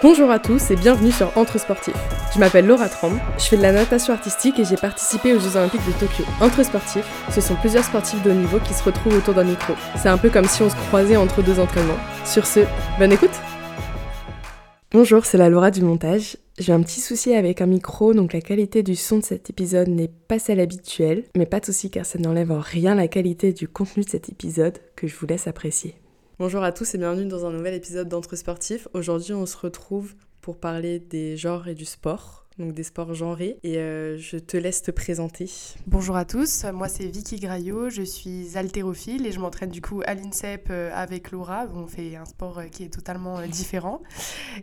Bonjour à tous et bienvenue sur Entre Sportifs. Je m'appelle Laura Tram, je fais de la natation artistique et j'ai participé aux Jeux Olympiques de Tokyo. Entre Sportifs, ce sont plusieurs sportifs de haut niveau qui se retrouvent autour d'un micro. C'est un peu comme si on se croisait entre deux entraînements. Sur ce, bonne écoute Bonjour, c'est la Laura du montage. J'ai un petit souci avec un micro, donc la qualité du son de cet épisode n'est pas celle habituelle, mais pas de souci car ça n'enlève en rien la qualité du contenu de cet épisode que je vous laisse apprécier. Bonjour à tous et bienvenue dans un nouvel épisode d'Entre Sportifs. Aujourd'hui, on se retrouve pour parler des genres et du sport, donc des sports genrés. Et euh, je te laisse te présenter. Bonjour à tous, moi c'est Vicky Graillot, je suis haltérophile et je m'entraîne du coup à l'INSEP euh, avec Laura. On fait un sport euh, qui est totalement différent.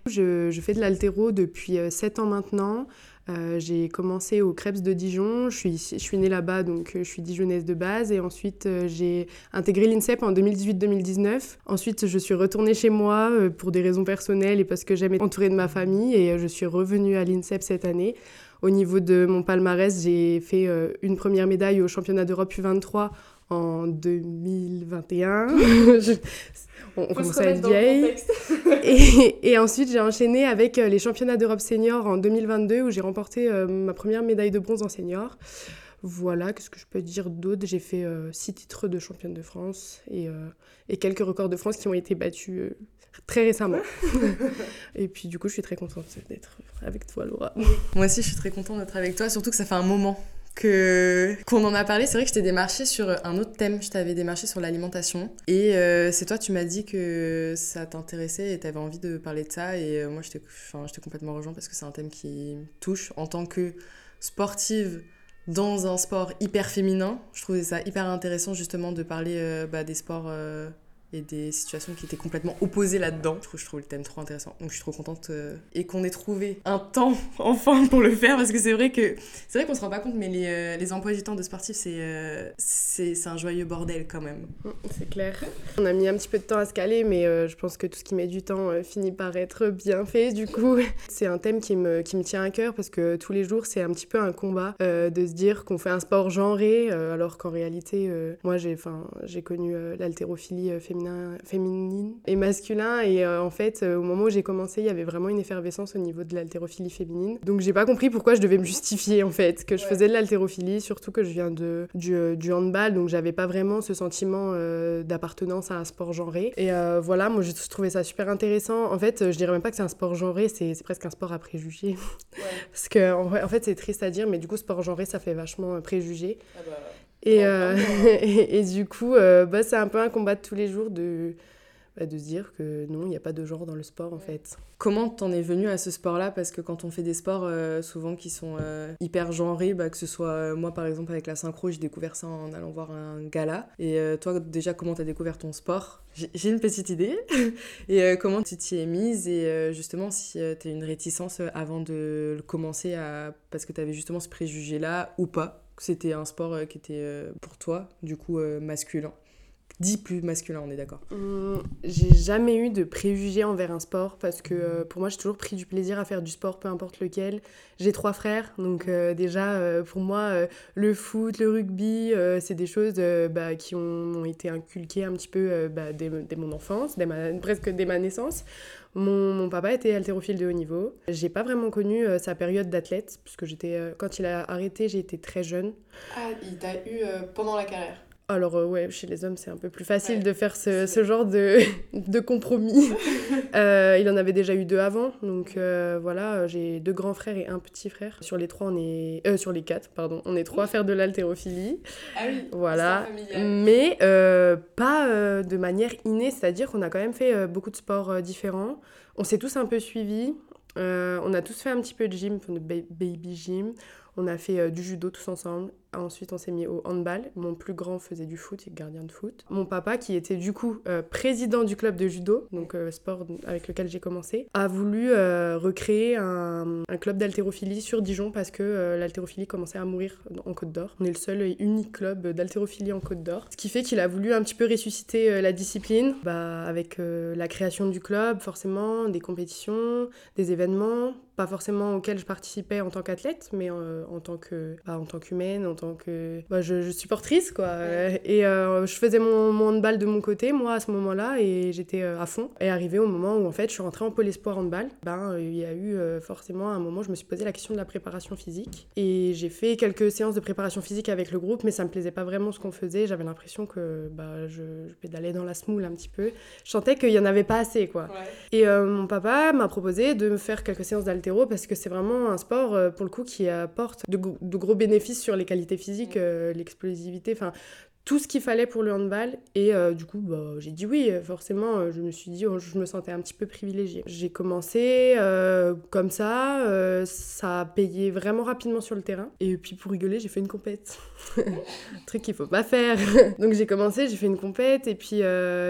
Je, je fais de l'haltéro depuis 7 ans maintenant. Euh, j'ai commencé au Krebs de Dijon, je suis, je née là-bas, donc euh, je suis dijonnaise de base. Et ensuite, euh, j'ai intégré l'INSEP en 2018-2019. Ensuite, je suis retournée chez moi pour des raisons personnelles et parce que j'aimais entourée de ma famille. Et je suis revenue à l'INSEP cette année. Au niveau de mon palmarès, j'ai fait une première médaille au championnat d'Europe U23 en 2021. on, commence à être vieille. et, et, ensuite, j'ai enchaîné avec euh, les championnats d'Europe senior en 2022 où j'ai remporté euh, ma première médaille de bronze en senior. Voilà, qu'est-ce que je peux dire d'autre? J'ai fait euh, six titres de championne de France et, et, quelques records de France qui ont été battus très récemment. et puis du coup, je suis très contente d'être avec toi, Laura. Moi aussi, je suis très contente d'être avec toi, surtout que ça fait un moment que qu'on en a parlé. C'est vrai que je t'ai démarché sur un autre thème. Je t'avais démarché sur l'alimentation. Et euh, c'est toi, tu m'as dit que ça t'intéressait et t'avais envie de parler de ça. Et euh, moi, je t'ai complètement rejoint parce que c'est un thème qui touche en tant que sportive dans un sport hyper féminin. Je trouvais ça hyper intéressant justement de parler euh, bah, des sports et des situations qui étaient complètement opposées là-dedans. Je trouve, le thème trop intéressant. Donc je suis trop contente euh, et qu'on ait trouvé un temps enfin pour le faire parce que c'est vrai que c'est vrai qu'on se rend pas compte mais les, euh, les emplois du temps de sportifs c'est euh, c'est un joyeux bordel quand même. Mm, c'est clair. On a mis un petit peu de temps à se caler mais je pense que tout ce qui met du temps finit par être bien fait du coup. c'est un thème qui me, qui me tient à cœur parce que tous les jours c'est un petit peu un combat de se dire qu'on fait un sport genré alors qu'en réalité moi j'ai connu l'haltérophilie féminine féminine et masculin. Et euh, en fait, euh, au moment où j'ai commencé, il y avait vraiment une effervescence au niveau de l'haltérophilie féminine. Donc j'ai pas compris pourquoi je devais me justifier en fait que je faisais de l'haltérophilie, surtout que je viens de, du, euh, du handball, donc j'avais pas vraiment ce sentiment d'appartenance à un sport genré. Et voilà, moi je trouvais ça super intéressant. En fait, je dirais même pas que c'est un sport genré, c'est presque un sport à préjugés. Parce que en, fait, c'est triste à dire, mais du coup, sport genré, ça fait vachement préjugé. Ah bah et, euh, et, du coup, euh, bah, c'est un peu un combat de tous les jours de, bah, de se dire que non, il n'y a pas de genre dans le sport en fait. Comment t'en es venu à ce sport-là? Parce que quand on fait des sports euh, souvent qui sont hyper genrés, bah, que ce soit moi par exemple avec la synchro, j'ai découvert ça en allant voir un gala. Et toi déjà, comment t'as découvert ton sport? J'ai une petite idée. et comment tu t'y es mise? Et justement, si t'as une réticence avant de le commencer à... parce que t'avais justement ce préjugé-là ou pas? C'était un sport euh, qui était euh, pour toi, du coup, euh, masculin Dit plus masculin, on est d'accord mmh, J'ai jamais eu de préjugés envers un sport parce que pour moi, j'ai toujours pris du plaisir à faire du sport, peu importe lequel. J'ai trois frères, donc déjà, pour moi, le foot, le rugby, c'est des choses bah, qui ont, été inculquées un petit peu bah, dès, mon enfance, presque dès ma naissance. Mon, mon, papa était haltérophile de haut niveau. J'ai pas vraiment connu euh, sa période d'athlète, puisque j'étais, euh, quand il a arrêté, été très jeune. Ah, il t'a eu euh, pendant la carrière alors euh, ouais, chez les hommes, c'est un peu plus facile de faire ce, ce genre de, de compromis. euh, il en avait déjà eu deux avant, donc euh, voilà, j'ai deux grands frères et un petit frère. Sur les trois, on est... Sur les quatre, pardon, on est trois à faire de l'haltérophilie. Ah oui, voilà. Mais pas de manière innée, c'est-à-dire qu'on a quand même fait beaucoup de sports différents. On s'est tous un peu suivis. on a tous fait un petit peu de gym, de baby gym. On a fait du judo tous ensemble Ensuite, on s'est mis au handball. Mon plus grand faisait du foot, il est gardien de foot. Mon papa, qui était du coup euh, président du club de judo, donc euh, sport avec lequel j'ai commencé, a voulu euh, recréer un, club d'haltérophilie sur Dijon parce que l'haltérophilie commençait à mourir en Côte d'Or. On est le seul et unique club d'haltérophilie en Côte d'Or. Ce qui fait qu'il a voulu un petit peu ressusciter la discipline bah, avec la création du club, forcément, des compétitions, des événements, pas forcément auxquels je participais en tant qu'athlète, mais en tant que bah, en tant qu'humaine, tant que bah, je, je supportrice, quoi. Et je faisais mon, mon handball de mon côté, moi, à ce moment-là, et j'étais à fond. Et arrivé au moment où, en fait, je suis rentrée en pôle espoir handball, ben, il y a eu forcément un moment, je me suis posé la question de la préparation physique. Et j'ai fait quelques séances de préparation physique avec le groupe, mais ça me plaisait pas vraiment ce qu'on faisait. J'avais l'impression que bah, je, je pédalais dans la smoule un petit peu. Je sentais qu'il y en avait pas assez, quoi. Et mon papa m'a proposé de me faire quelques séances d'altéro parce que c'est vraiment un sport, pour le coup, qui apporte de, de gros bénéfices sur les qualités physiques, mm. l'explosivité, enfin tout ce qu'il fallait pour le handball. Et euh, du coup, bah, j'ai dit oui, forcément, euh, je me suis dit, oh, je me sentais un petit peu privilégiée. J'ai commencé euh, comme ça, ça a payé vraiment rapidement sur le terrain. Et puis pour rigoler, j'ai fait une compète. truc qu'il faut pas faire. Donc j'ai commencé, j'ai fait une compète, et puis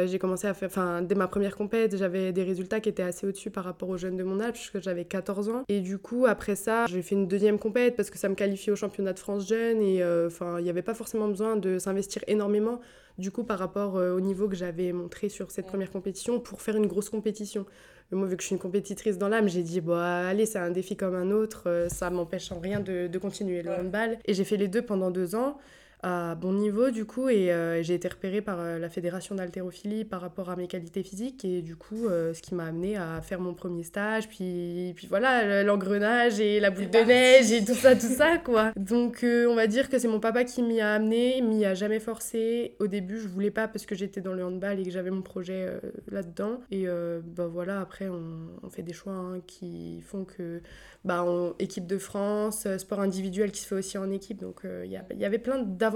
j'ai commencé à faire, enfin, dès ma première compète, j'avais des résultats qui étaient assez au-dessus par rapport aux jeunes de mon âge, puisque j'avais 14 ans. Et du coup, après ça, j'ai fait une deuxième compète parce que ça me qualifiait au championnat de France jeune, et enfin, il n'y avait pas forcément besoin de s'investir énormément du coup par rapport euh, au niveau que j'avais montré sur cette première compétition pour faire une grosse compétition. Mais moi, vu que je suis une compétitrice dans l'âme, j'ai dit, bon, allez, c'est un défi comme un autre, euh, ça m'empêche en rien de, de continuer le handball. Et j'ai fait les deux pendant deux ans à bon niveau du coup et euh, j'ai été repérée par euh, la fédération d'haltérophilie par rapport à mes qualités physiques et du coup euh, ce qui m'a amené à faire mon premier stage puis puis voilà l'engrenage et la boule de neige et tout ça tout ça quoi. Donc on va dire que c'est mon papa qui m'y a amené m'y a jamais forcé. Au début je voulais pas parce que j'étais dans le handball et que j'avais mon projet là-dedans. Et bah voilà après on, on fait des choix hein, qui font que bah, équipe de France, sport individuel qui se fait aussi en équipe. Donc il y, y, avait plein d'avantages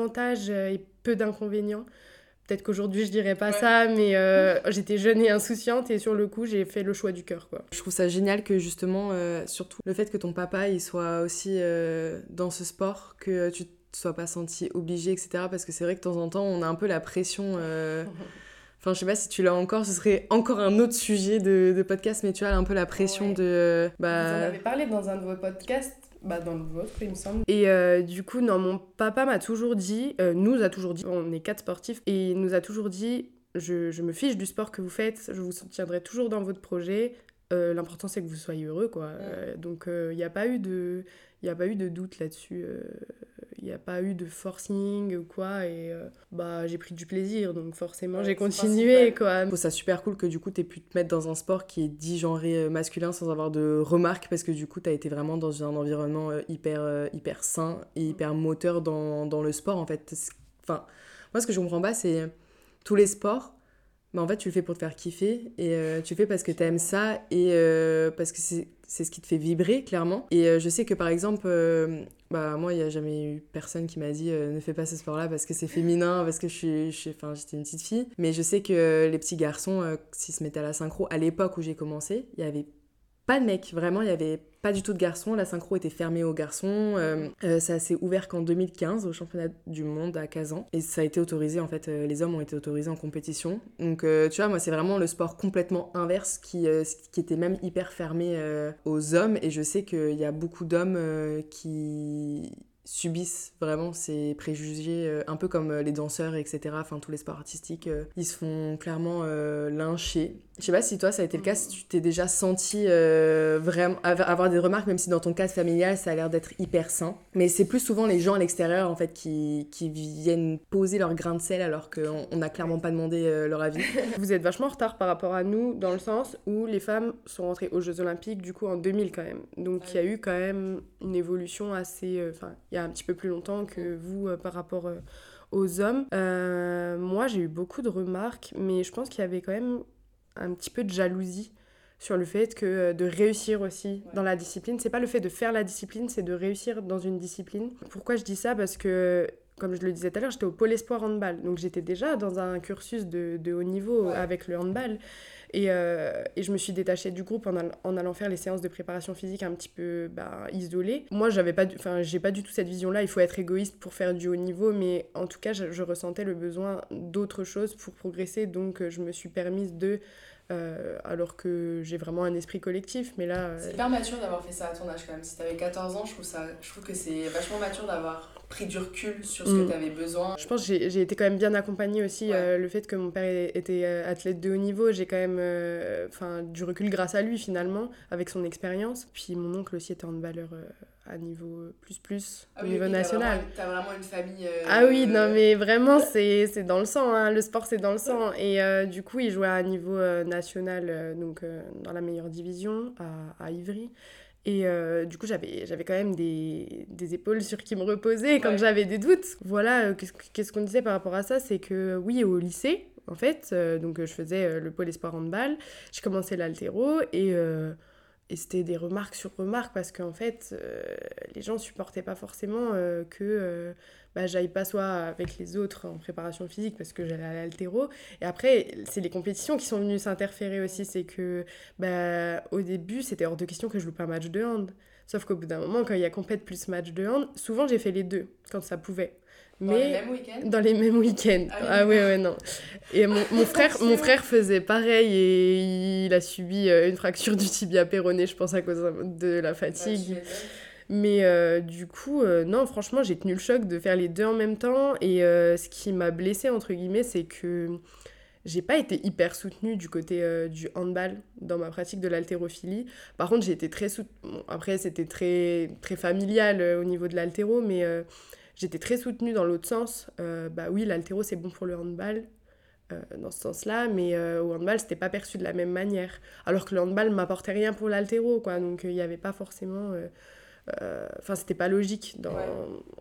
euh, et peu d'inconvénients. Peut-être qu'aujourd'hui je dirais pas ça, mais j'étais jeune et insouciante et sur le coup j'ai fait le choix du cœur. Quoi. Je trouve ça génial que justement, surtout le fait que ton papa il soit aussi dans ce sport, que tu te sois pas senti obligé, etc. Parce que c'est vrai que de temps en temps on a un peu la pression. Enfin, je sais pas si tu l'as encore, ce serait encore un autre sujet de, de podcast, mais tu as un peu la pression de. Bah... Vous en avez parlé dans un de vos podcasts bah, dans le vôtre, il me semble. Et euh, du coup, non, mon papa m'a toujours dit, euh, nous a toujours dit, on est quatre sportifs, et il nous a toujours dit, je, je, me fiche du sport que vous faites, je vous soutiendrai toujours dans votre projet. Euh, l'important c'est que vous soyez heureux, quoi. donc il n'y a pas eu de, il a pas eu de doute là-dessus il n'y a pas eu de forcing ou quoi et euh, bah j'ai pris du plaisir donc forcément j'ai continué quoi. Je trouve ça super cool que du coup tu aies pu te mettre dans un sport qui est dit genré euh, masculin sans avoir de remarques parce que du coup tu as été vraiment dans un environnement euh, hyper hyper sain et hyper moteur dans, dans le sport en fait. Enfin moi ce que je comprends pas c'est tous les sports mais en fait, tu le fais pour te faire kiffer et tu le fais parce que tu aimes ça et parce que c'est c'est ce qui te fait vibrer, clairement. Et euh, je sais que par exemple, euh, bah, moi, il n'y a jamais eu personne qui m'a dit euh, ne fais pas ce sport-là parce que c'est féminin, parce que je suis, je enfin, j'étais une petite fille. Mais je sais que les petits garçons, s'ils se mettaient à la synchro, à l'époque où j'ai commencé, il y avait pas de mecs, vraiment, il y avait pas du tout de garçons. La synchro était fermée aux garçons. Euh, euh, ça s'est ouvert qu'en 2015 au championnat du monde à Kazan. Et ça a été autorisé, en fait, euh, les hommes ont été autorisés en compétition. Donc, tu vois, moi, c'est vraiment le sport complètement inverse qui, était même hyper fermé aux hommes. Et je sais qu'il y a beaucoup d'hommes qui subissent vraiment ces préjugés, un peu comme les danseurs, etc. Enfin, tous les sports artistiques, ils se font clairement lyncher. Je sais pas si toi, ça a été le cas, si tu t'es déjà senti vraiment avoir des remarques, même si dans ton cadre familial, ça a l'air d'être hyper sain. Mais c'est plus souvent les gens à l'extérieur, en fait, qui, qui, viennent poser leur grain de sel alors qu'on n'a clairement pas demandé leur avis. Vous êtes vachement en retard par rapport à nous, dans le sens où les femmes sont rentrées aux Jeux Olympiques, du coup, en 2000 quand même. Donc, il y a eu quand même une évolution assez... Enfin, il y a un petit peu plus longtemps que vous euh, par rapport euh, aux hommes. Euh, moi, j'ai eu beaucoup de remarques, mais je pense qu'il y avait quand même un petit peu de jalousie sur le fait que de réussir aussi dans la discipline. C'est pas le fait de faire la discipline, c'est de réussir dans une discipline. Pourquoi je dis ça? Parce que comme je le disais tout à l'heure, j'étais au pôle espoir handball. Donc j'étais déjà dans un cursus de, de haut niveau avec le handball. Et, euh, et, je me suis détachée du groupe en, allant faire les séances de préparation physique un petit peu bah, isolées. Moi, j'avais pas, enfin, j'ai pas du tout cette vision-là. Il faut être égoïste pour faire du haut niveau, mais en tout cas, je, ressentais le besoin d'autre chose pour progresser. Donc, je me suis permise de euh, alors que j'ai vraiment un esprit collectif. Mais là. C'est hyper mature d'avoir fait ça à ton âge quand même. Si t'avais 14 ans, je trouve, ça, je trouve que c'est vachement mature d'avoir pris du recul sur ce que mm. tu avais besoin. Je pense que j'ai été quand même bien accompagnée aussi. Euh, le fait que mon père était euh, athlète de haut niveau, j'ai quand même euh, du recul grâce à lui finalement, avec son expérience. Puis mon oncle aussi était handballeur euh, à niveau plus plus, Ah au oui, niveau oui, t'as national. vraiment- vraiment une famille. Ah oui, non mais vraiment c'est dans le sang, hein. le sport c'est dans le sang. Et du coup il jouait à un niveau national, donc dans la meilleure division à, à Ivry. Et euh, du coup j'avais quand même des, des épaules sur qui me reposer quand Ouais. j'avais des doutes. Voilà, euh, qu'est-ce qu'on disait par rapport à ça C'est que oui au lycée, en fait, euh, donc je faisais le pôle espoir handball, j'ai commencé l'altéro et... euh, et c'était des remarques sur remarques parce qu'en fait, les gens supportaient pas forcément que bah, j'aille pas soit avec les autres en préparation physique parce que j'allais à l'altéro. Et après, c'est les compétitions qui sont venues s'interférer aussi. C'est que bah, au début, c'était hors de question que je loupe un match de hand. Sauf qu'au bout d'un moment, quand il y a compète plus match de hand, souvent j'ai fait les deux quand ça pouvait. Dans les Mais mêmes week-ends? dans les mêmes week-ends. Ah oui, Ah ouais, ouais, non. Et mon, mon, frère, mon frère faisait pareil et il a subi euh, une fracture du tibia péroné, je pense, à cause de la fatigue. m'étonnes. Mais euh, du coup, euh, non, franchement, j'ai tenu le choc de faire les deux en même temps. Et euh, ce qui m'a blessée, entre guillemets, c'est que j'ai pas été hyper soutenue du côté euh, du handball dans ma pratique de l'haltérophilie. Par contre, j'ai été très soutenue. Après, c'était très, très familial euh, au niveau de l'haltéro, mais euh, j'étais très soutenue dans l'autre sens. Euh, bah oui, l'haltéro, c'est bon pour le handball. euh, dans ce sens-là, mais euh, au handball, c'était pas perçu de la même manière. Alors que le handball m'apportait rien pour l'haltéro, quoi. Donc, il n'y avait pas forcément. Euh, euh, Enfin, c'était pas logique, dans, Ouais.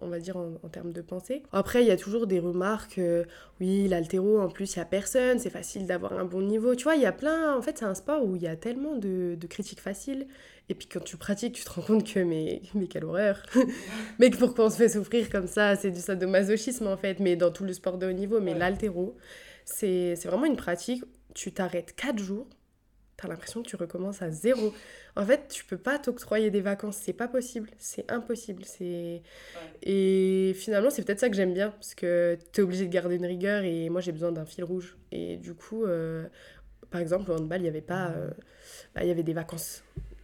on va dire, en, en termes de pensée. Après, il y a toujours des remarques. euh, oui, l'haltéro, en plus, il y a personne, c'est facile d'avoir un bon niveau. Tu vois, il y a plein. En fait, c'est un sport où il y a tellement de, de critiques faciles. Et puis, quand tu pratiques, tu te rends compte que, mais, mais quelle horreur Mais pourquoi on se fait souffrir comme ça? C'est du sadomasochisme, en fait, mais dans tout le sport de haut niveau. Mais Ouais. c'est c'est vraiment une pratique. Tu t'arrêtes 4 jours, t'as l'impression que tu recommences à zéro. En fait, tu peux pas t'octroyer des vacances, c'est pas possible, c'est impossible. C'est Et finalement, c'est peut-être ça que j'aime bien, parce que t'es obligé de garder une rigueur et moi j'ai besoin d'un fil rouge. Et du coup, euh, par exemple, au handball, il y avait pas. euh, bah, il y avait des vacances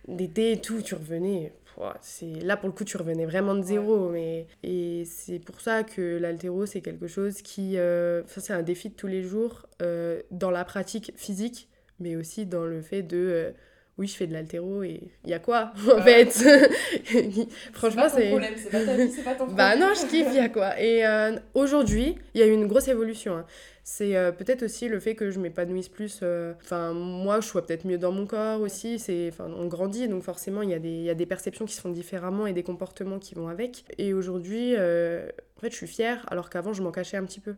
d'été et tout, tu revenais. c'est Là, pour le coup, tu revenais vraiment de zéro. Mais... Et c'est pour ça que l'altéro, c'est quelque chose qui. euh, Ça, c'est un défi de tous les jours euh, dans la pratique physique, mais aussi dans le fait de. euh, oui, je fais de l'altéro et il y a quoi en Ouais. fait Franchement, c'est. pas ton c'est. problème, c'est pas ta vie, c'est pas ton problème. Bah non, je kiffe, il y a quoi. Et euh, aujourd'hui, il y a eu une grosse évolution. hein. C'est euh, peut-être aussi le fait que je m'épanouisse plus. euh, Enfin, moi, je sois peut-être mieux dans mon corps aussi. C'est, on grandit, donc forcément, il y, a des, il y a des perceptions qui se font différemment et des comportements qui vont avec. Et aujourd'hui, en fait, je suis fière, alors qu'avant, je m'en cachais un petit peu.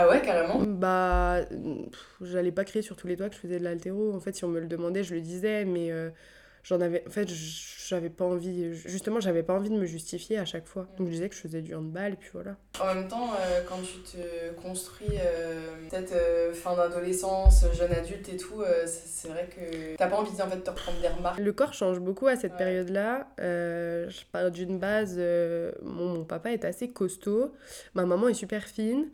Ah ouais, carrément. Bah, j'allais pas crier sur tous les doigts que je faisais de l'altéro. En fait, si on me le demandait, je le disais, mais euh, j'en avais. En fait, j'avais pas envie. Justement, j'avais pas envie de me justifier à chaque fois. Donc, je disais que je faisais du handball, et puis voilà. En même temps, euh, quand tu te construis, euh, peut-être euh, fin d'adolescence, jeune adulte et tout, c'est vrai que t'as pas envie en fait, de te reprendre des remarques. Le corps change beaucoup à cette Ouais. période-là. Je pars d'une base. mon papa est assez costaud, ma maman est super fine.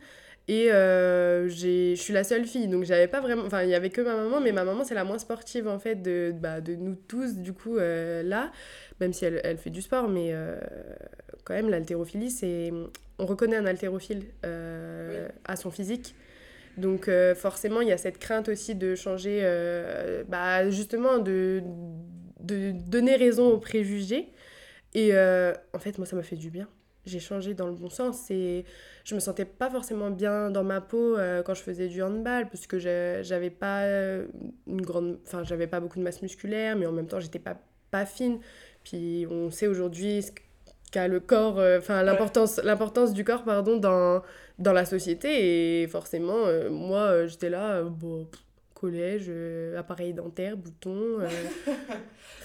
Et euh, je suis la seule fille, donc j'avais pas vraiment. Enfin, il y avait que ma maman, mais ma maman, c'est la moins sportive en fait de, bah, de nous tous, du coup, euh, là. Même si elle, elle fait du sport, mais euh, quand même, l'haltérophilie, c'est. On reconnaît un haltérophile euh, à son physique. Donc forcément, il y a cette crainte aussi de changer, bah, justement, de, de donner raison aux préjugés. Et en fait, moi, ça m'a fait du bien. J'ai changé dans le bon sens. Et je me sentais pas forcément bien dans ma peau euh, quand je faisais du handball parce que j'avais pas euh, une grande enfin j'avais pas beaucoup de masse musculaire mais en même temps j'étais pas pas fine. Puis on sait aujourd'hui ce qu'a le corps euh, enfin l'importance l'importance du corps pardon dans dans la société. Et forcément euh, moi j'étais là bon pff, collège euh, appareil dentaire bouton euh,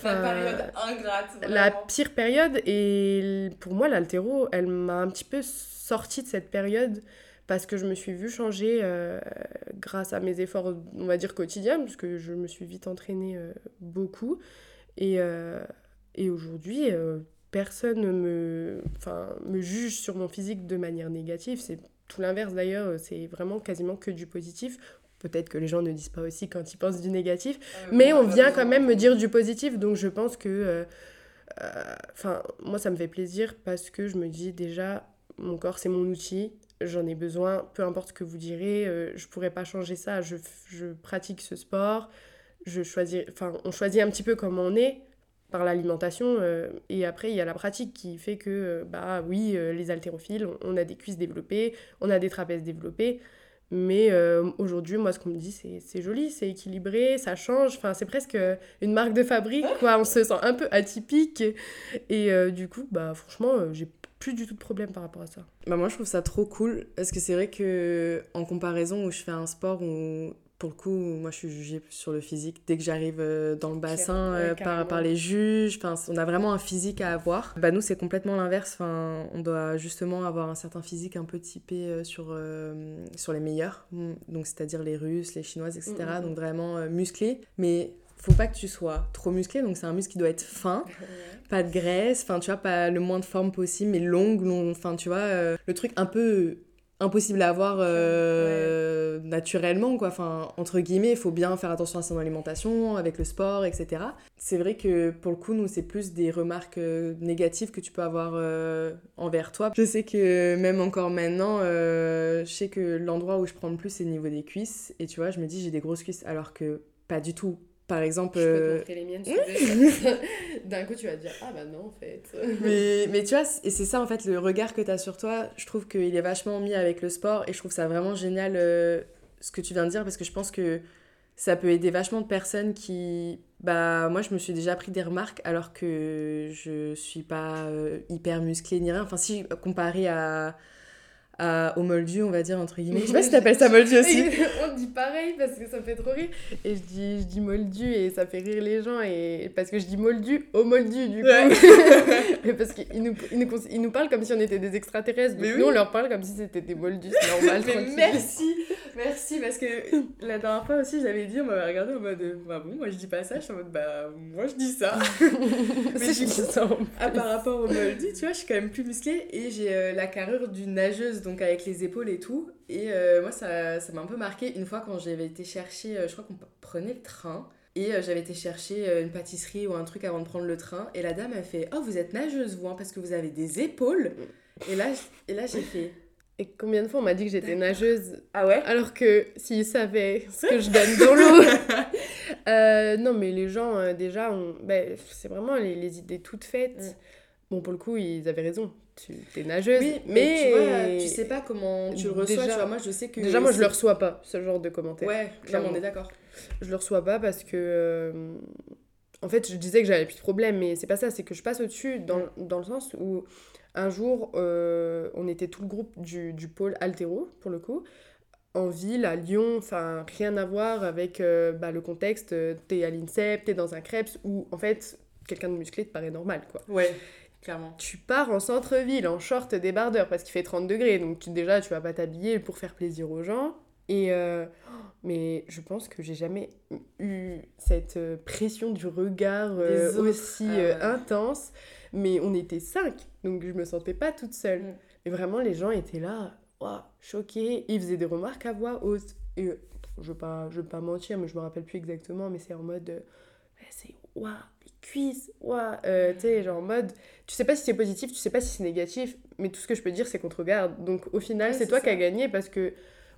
La enfin, période ingrate. la pire période. Et pour moi l'altéro elle m'a un petit peu sortie de cette période parce que je me suis vue changer euh, grâce à mes efforts on va dire quotidiens parce que je me suis vite entraînée euh, beaucoup. Et, euh, et aujourd'hui euh, personne me, enfin, me juge sur mon physique de manière négative. C'est tout l'inverse d'ailleurs. C'est vraiment quasiment que du positif peut-être que les gens ne disent pas aussi quand ils pensent du négatif Euh, mais on vient quand même me dire du positif, donc je pense que. euh, euh, Enfin, moi, ça me fait plaisir parce que je me dis déjà, mon corps, c'est mon outil. j'en ai besoin, peu importe ce que vous direz, euh, je pourrais pas changer ça, je, je pratique ce sport, je choisis, enfin, on choisit un petit peu comment on est par l'alimentation, euh, et après, il y a la pratique qui fait que, euh, bah oui, les haltérophiles, on, on, a des cuisses développées, on a des trapèzes développés, mais aujourd'hui, moi, ce qu'on me dit, c'est joli, c'est équilibré, ça change. Enfin, c'est presque une marque de fabrique, quoi. On se sent un peu atypique. Et du coup, bah, franchement, j'ai plus du tout de problème par rapport à ça. Bah moi je trouve ça trop cool parce que c'est vrai que en comparaison où je fais un sport où pour le coup moi je suis jugée sur le physique dès que j'arrive euh, dans le bassin euh, par, par les juges. Enfin on a vraiment un physique à avoir. Bah nous c'est complètement l'inverse. Enfin on doit justement avoir un certain physique un peu typé euh, sur sur les meilleurs. Donc c'est-à-dire les russes les chinoises etc mm, mm, mm. donc vraiment musclé. Mais faut pas que tu sois trop musclé, donc c'est un muscle qui doit être fin, pas de graisse, enfin tu vois, pas le moins de forme possible, mais longue, long, enfin tu vois, euh, le truc un peu impossible à avoir euh, naturellement, quoi, enfin entre guillemets, il faut bien faire attention à son alimentation, avec le sport, etc. C'est vrai que pour le coup, nous, c'est plus des remarques euh, négatives que tu peux avoir envers toi. Je sais que même encore maintenant, je sais que l'endroit où je prends le plus, c'est le niveau des cuisses, et tu vois, je me dis, j'ai des grosses cuisses, alors que pas du tout par exemple. Je peux te euh, montrer les miennes, D'un coup, tu vas te dire, ah bah non, en fait. mais, mais tu vois, et c'est ça, en fait, le regard que tu as sur toi, je trouve qu'il est vachement mis avec le sport et je trouve ça vraiment génial euh, ce que tu viens de dire parce que je pense que ça peut aider vachement de personnes qui. Bah, moi, je me suis déjà pris des remarques alors que je suis pas euh, hyper musclée ni rien. Enfin, si, comparé à au moldu, on va dire, entre guillemets. Je sais pas si t'appelles ça moldu aussi. on dit pareil parce que ça me fait trop rire. Et je dis, je dis moldu et ça fait rire les gens. Et parce que je dis moldu au moldu, du coup. parce qu'ils nous, ils nous, ils nous, parlent comme si on était des extraterrestres. Mais nous, on leur parle comme si c'était des moldus. C'est normal. Mais merci, merci. Parce que la dernière fois aussi, j'avais dit, on m'avait regardé en mode, bah bon, moi je dis pas ça. Je suis en mode, bah moi je dis ça. Mais je dis ça. par rapport au moldu, tu vois, je suis quand même plus musclée et j'ai euh, la carrure d'une nageuse donc avec les épaules et tout. Et euh, moi, ça, ça m'a un peu marqué une fois quand j'avais été chercher, euh, je crois qu'on prenait le train. Et euh, j'avais été chercher une pâtisserie ou un truc avant de prendre le train. Et la dame a fait Oh, vous êtes nageuse, vous, hein, parce que vous avez des épaules. Et là, et là j'ai fait. Et combien de fois on m'a dit que j'étais nageuse Ah ouais? Alors que s'ils savaient ce que je gagne dans l'eau. non, mais les gens, déjà, ben, c'est vraiment les, les, idées toutes faites. Mm. Bon, pour le coup, ils avaient raison tu es nageuse. Oui, mais, tu, vois, tu sais pas comment tu le reçois. Déjà, tu vois, moi, je sais que. Déjà, moi, je le reçois pas, ce genre de commentaires. Ouais, clairement, on est d'accord. Je le reçois pas parce que. Euh, en fait, je disais que j'avais plus de problème, mais c'est pas ça, c'est que je passe au-dessus dans, dans, le sens où un jour, euh, on était tout le groupe du, du pôle altéro, pour le coup, en ville, à Lyon, enfin, rien à voir avec euh, bah, le contexte. T'es à l'INSEP, t'es dans un crêpes où, en fait, quelqu'un de musclé te paraît normal, quoi. Ouais. Clairement. Tu pars en centre-ville en short débardeur parce qu'il fait 30 degrés, donc déjà tu vas pas t'habiller pour faire plaisir aux gens. Et euh, mais je pense que j'ai jamais eu cette euh, pression du regard euh, aussi ah intense. Mais on était cinq, donc je me sentais pas toute seule. Mm. Et vraiment, les gens étaient là, choqués. Ils faisaient des remarques à voix haute. Et je veux pas, je veux pas mentir, mais je me rappelle plus exactement. Mais c'est en mode, c'est waouh cuisses, ouah, euh, tu sais, genre en mode, tu sais pas si c'est positif, tu sais pas si c'est négatif, mais tout ce que je peux dire, c'est qu'on te regarde. Donc au final, c'est toi qui as gagné parce que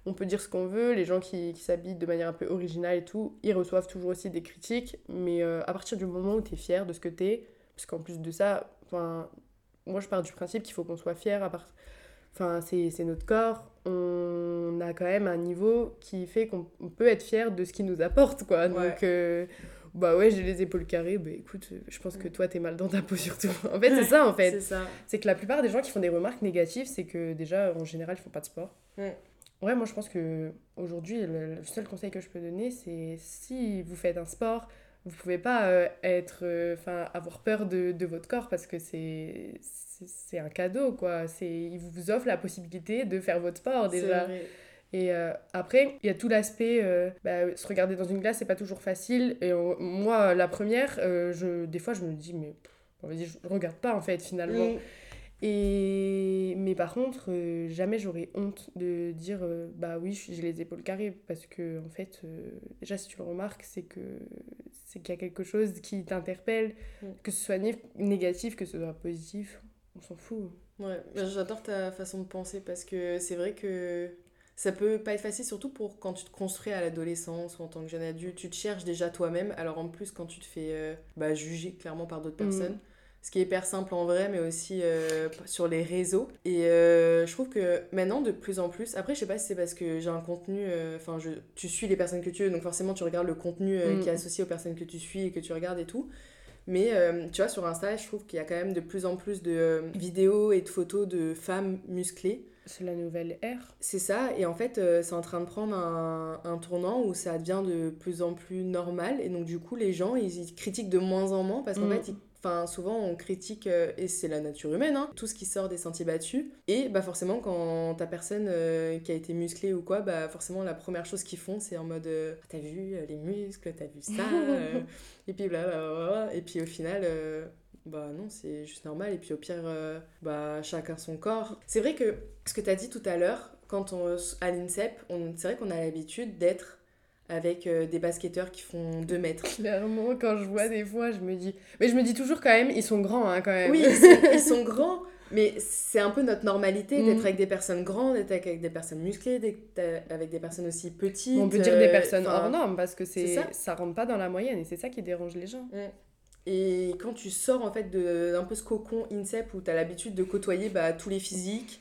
on peut dire ce qu'on veut, les gens qui, qui s'habillent de manière un peu originale et tout, ils reçoivent toujours aussi des critiques, mais euh, à partir du moment où tu es fier de ce que tu es, parce qu'en plus de ça, moi je pars du principe qu'il faut qu'on soit fier à part... Enfin, c'est notre corps, on a quand même un niveau qui fait qu'on peut être fier de ce qu'il nous apporte, quoi. Donc, euh, bah ouais, j'ai les épaules carrées, bah écoute, je pense que toi t'es mal dans ta peau surtout. En fait, c'est ça en fait. c'est ça. C'est que la plupart des gens qui font des remarques négatives, c'est que déjà en général ils font pas de sport. Ouais, moi je pense que aujourd'hui le, seul conseil que je peux donner, c'est si vous faites un sport, vous pouvez pas euh, être, euh, enfin avoir peur de, de, votre corps parce que c'est c'est un cadeau quoi. C'est il vous offre la possibilité de faire votre sport déjà. Et euh, après, il y a tout l'aspect, euh, bah, se regarder dans une glace, c'est pas toujours facile. Et moi, la première, euh, je, des fois, je me dis, mais vas-y, je regarde pas en fait, finalement. Mm. Et... Mais par contre, jamais j'aurais honte de dire, bah oui, j'ai les épaules carrées. Parce que, en fait, déjà, si tu le remarques, c'est que c'est qu'il y a quelque chose qui t'interpelle, mm. que ce soit négatif, que ce soit positif, on s'en fout. Ouais, j'adore ta façon de penser parce que c'est vrai que ça peut pas être facile, surtout pour quand tu te construis à l'adolescence ou en tant que jeune adulte. Tu te cherches déjà toi-même, alors en plus, quand tu te fais euh, bah, juger clairement par d'autres Mm. personnes. Ce qui est hyper simple en vrai, mais aussi euh, sur les réseaux. Et euh, je trouve que maintenant, de plus en plus, après, je sais pas si c'est parce que j'ai un contenu, euh, enfin, je tu suis les personnes que tu veux, donc forcément, tu regardes le contenu euh, Mm. qui est associé aux personnes que tu suis et que tu regardes et tout. Mais euh, tu vois, sur Insta, je trouve qu'il y a quand même de plus en plus de euh, vidéos et de photos de femmes musclées. C'est la nouvelle ère. C'est ça, et en fait, euh, c'est en train de prendre un, un tournant où ça devient de plus en plus normal. Et donc, du coup, les gens, ils, ils critiquent de moins en moins parce qu'en Mm. fait, ils- Enfin, souvent on critique, euh, et c'est la nature humaine, hein, tout ce qui sort des sentiers battus. Et bah forcément, quand ta personne euh, qui a été musclée ou quoi, bah forcément la première chose qu'ils font, c'est en mode euh, T'as vu les muscles, t'as vu ça Et puis blablabla. Et puis au final, bah non, c'est juste normal. Et puis au pire, euh, bah chacun son corps. C'est vrai que ce que t'as dit tout à l'heure, quand on, à l'INSEP, c'est vrai qu'on a l'habitude d'être avec euh, des basketteurs qui font 2 mètres. Clairement, quand je vois des fois, je me dis. Mais je me dis toujours quand même, ils sont grands, hein, quand même. Oui, ils sont, ils sont grands, mais c'est un peu notre normalité Mm. d'être avec des personnes grandes, d'être avec des personnes musclées, d'être avec des personnes aussi petites. On peut dire des euh, personnes hors normes parce que c'est ça. ça. rentre pas dans la moyenne et c'est ça qui dérange les gens. Et quand tu sors en fait de un peu ce cocon INSEP où tu as l'habitude de côtoyer bah, tous les physiques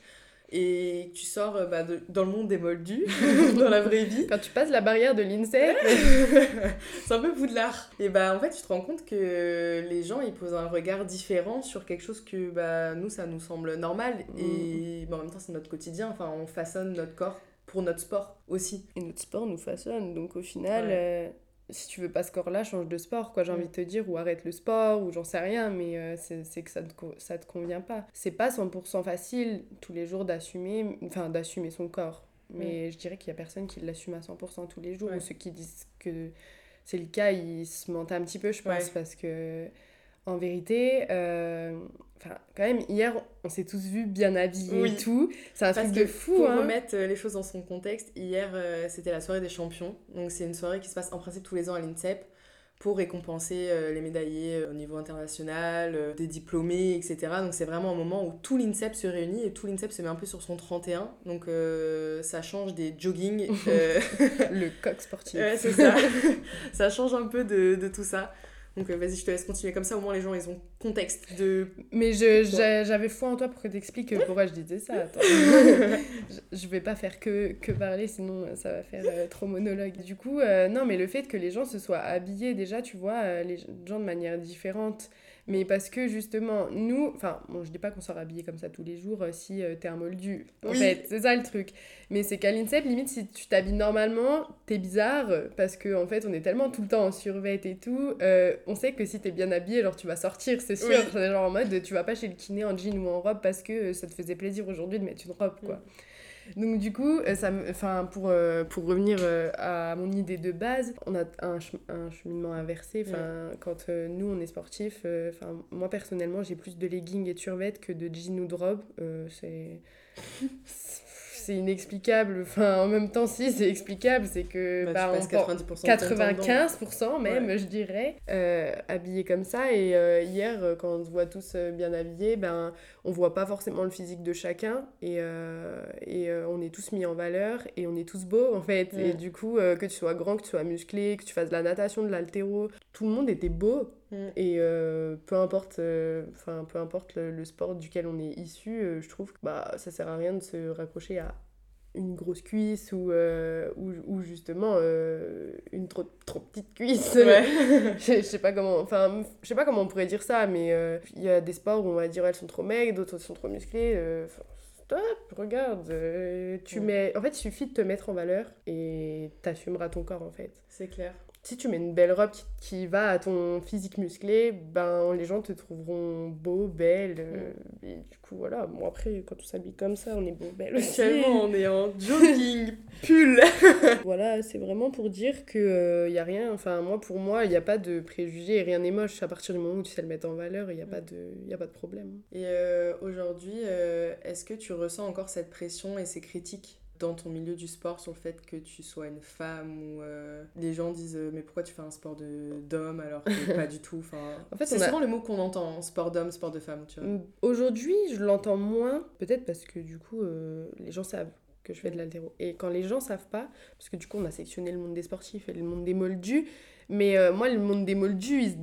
et que tu sors bah, de- dans le monde des moldus, dans la vraie vie, Quand tu passes la barrière de l'INSEE, c'est un peu poudlard. Et bah en fait tu te rends compte que les gens ils posent un regard différent sur quelque chose que bah nous ça nous semble normal et bah, en même temps c'est notre quotidien, enfin on façonne notre corps pour notre sport aussi. et notre sport nous façonne. Donc au final, Ouais. euh, si tu veux pas ce corps-là, change de sport, quoi. J'ai Mm. envie de te dire, ou arrête le sport, ou j'en sais rien, mais euh, c'est c'est que ça te, ça te convient pas. C'est pas 100% facile tous les jours d'assumer, enfin d'assumer son corps. Mais je dirais qu'il y a personne qui l'assume à 100% tous les jours, Ouais. ou ceux qui disent que c'est le cas, ils se mentent un petit peu, je pense, Ouais. parce que en vérité, euh, quand même, hier, on s'est tous vus bien habillés Oui. et tout. C'est un Parce truc que de fou, pour hein. remettre euh, les choses dans son contexte, hier euh, c'était la soirée des champions. Donc c'est une soirée qui se passe en principe tous les ans à l'INSEP pour récompenser euh, les médaillés au niveau international, des diplômés, etc. Donc c'est vraiment un moment où tout l'INSEP se réunit et tout l'INSEP se met un peu sur son 31. Donc ça change des jogging. Le coq sportif. ouais, c'est ça. ça change un peu de, de tout ça. Donc euh, vas-y, je te laisse continuer comme ça, au moins les gens ils ont contexte de... Mais j'avais foi en toi pour que t'expliques pourquoi je disais ça. Attends. je, vais pas faire que, que parler, sinon euh, ça va faire euh, trop monologue. Du coup, euh, non, mais le fait que les gens se soient habillés, déjà, tu vois, euh, les gens de manière différente. Mais parce que justement, nous, enfin, bon, je dis pas qu'on sort habillé comme ça tous les jours euh, si euh, t'es un moldu. En Oui. fait, c'est ça le truc. Mais c'est qu'à l'INSEP, limite, si tu t'habilles normalement, t'es bizarre parce que en fait, on est tellement tout le temps en survêt et tout. euh, on sait que si t'es bien habillé, genre tu vas sortir, c'est sûr. Oui. Genre en mode, tu vas pas chez le kiné en jean ou en robe parce que euh, ça te faisait plaisir aujourd'hui de mettre une robe, quoi. Donc du coup, euh, ça enfin pour euh, pour revenir euh, à mon idée de base, on a un, chem- un cheminement inversé. Enfin, quand euh, nous on est sportif, enfin moi personnellement j'ai plus de leggings et de survêtements que de jeans ou de robes. C'est c'est inexplicable. Enfin en même temps si c'est explicable, c'est que Bah, bah, tu on passes porte- 90% de ton temps dedans. 95% même, je dirais, euh, habillés comme ça. Et euh, hier, euh, quand on se voit tous euh, bien habillés, ben, on voit pas forcément le physique de chacun. Et, euh, et on est tous mis en valeur et on est tous beaux, en fait. Et du coup, que tu sois grand, que tu sois musclé, que tu fasses de la natation, de l'haltéro, tout le monde était beau. Mm. Et euh, peu importe, euh, enfin peu importe le, le sport duquel on est issu, euh, je trouve que bah, ça sert à rien de se raccrocher à une grosse cuisse ou, euh, ou, ou justement euh, une trop, trop petite cuisse. Ouais. je, je sais pas comment enfin je sais pas comment on pourrait dire ça mais euh, il y a des sports où on va dire elles sont trop maigres d'autres sont trop musclées stop regarde tu Ouais. mets en fait il suffit de te mettre en valeur et t'assumeras ton corps en fait C'est clair. Si tu mets une belle robe qui, qui va à ton physique musclé, ben les gens te trouveront beau, belle. euh, et du coup, voilà. Bon, après, quand on s'habille comme ça, on est beau, belle aussi. Actuellement, on est en jogging, pull. Voilà, c'est vraiment pour dire que il y a rien. Enfin, moi, pour moi, il n'y a pas de préjugés et rien n'est moche. À partir du moment où tu sais le mettre en valeur, il n'y a, pas de- y a pas de problème. Et euh, aujourd'hui, euh, est-ce que tu ressens encore cette pression et ces critiques? Dans ton milieu du sport sur le fait que tu sois une femme ou euh, les gens disent euh, mais pourquoi tu fais un sport de d'homme alors que pas du tout enfin En fait, c'est a- souvent le mot qu'on entend sport d'homme sport de femme tu vois Aujourd'hui, je l'entends moins, peut-être parce que du coup, euh, les gens savent que je fais de l'altéro. Et quand les gens savent pas, parce que du coup, on a sectionné le monde des sportifs et le monde des moldus, mais euh, moi, le monde des moldus, il, se-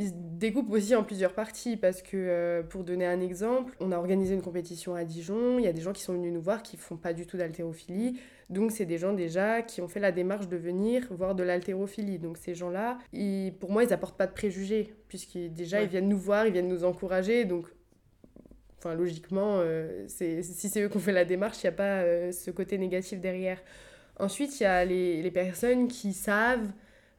il se découpe aussi en plusieurs parties, parce que, euh, pour donner un exemple, on a organisé une compétition à Dijon, il y a des gens qui sont venus nous voir qui font pas du tout d'haltérophilie, donc c'est des gens déjà qui ont fait la démarche de venir voir de l'haltérophilie. Donc ces gens-là, pour moi, ils apportent pas de préjugés, puisqu'ils déjà, Ouais. ils viennent nous voir, ils viennent nous encourager, donc Enfin, logiquement, euh, si c'est eux qui ont fait la démarche, il n'y a pas euh, ce côté négatif derrière. Ensuite, il y a les, les personnes qui savent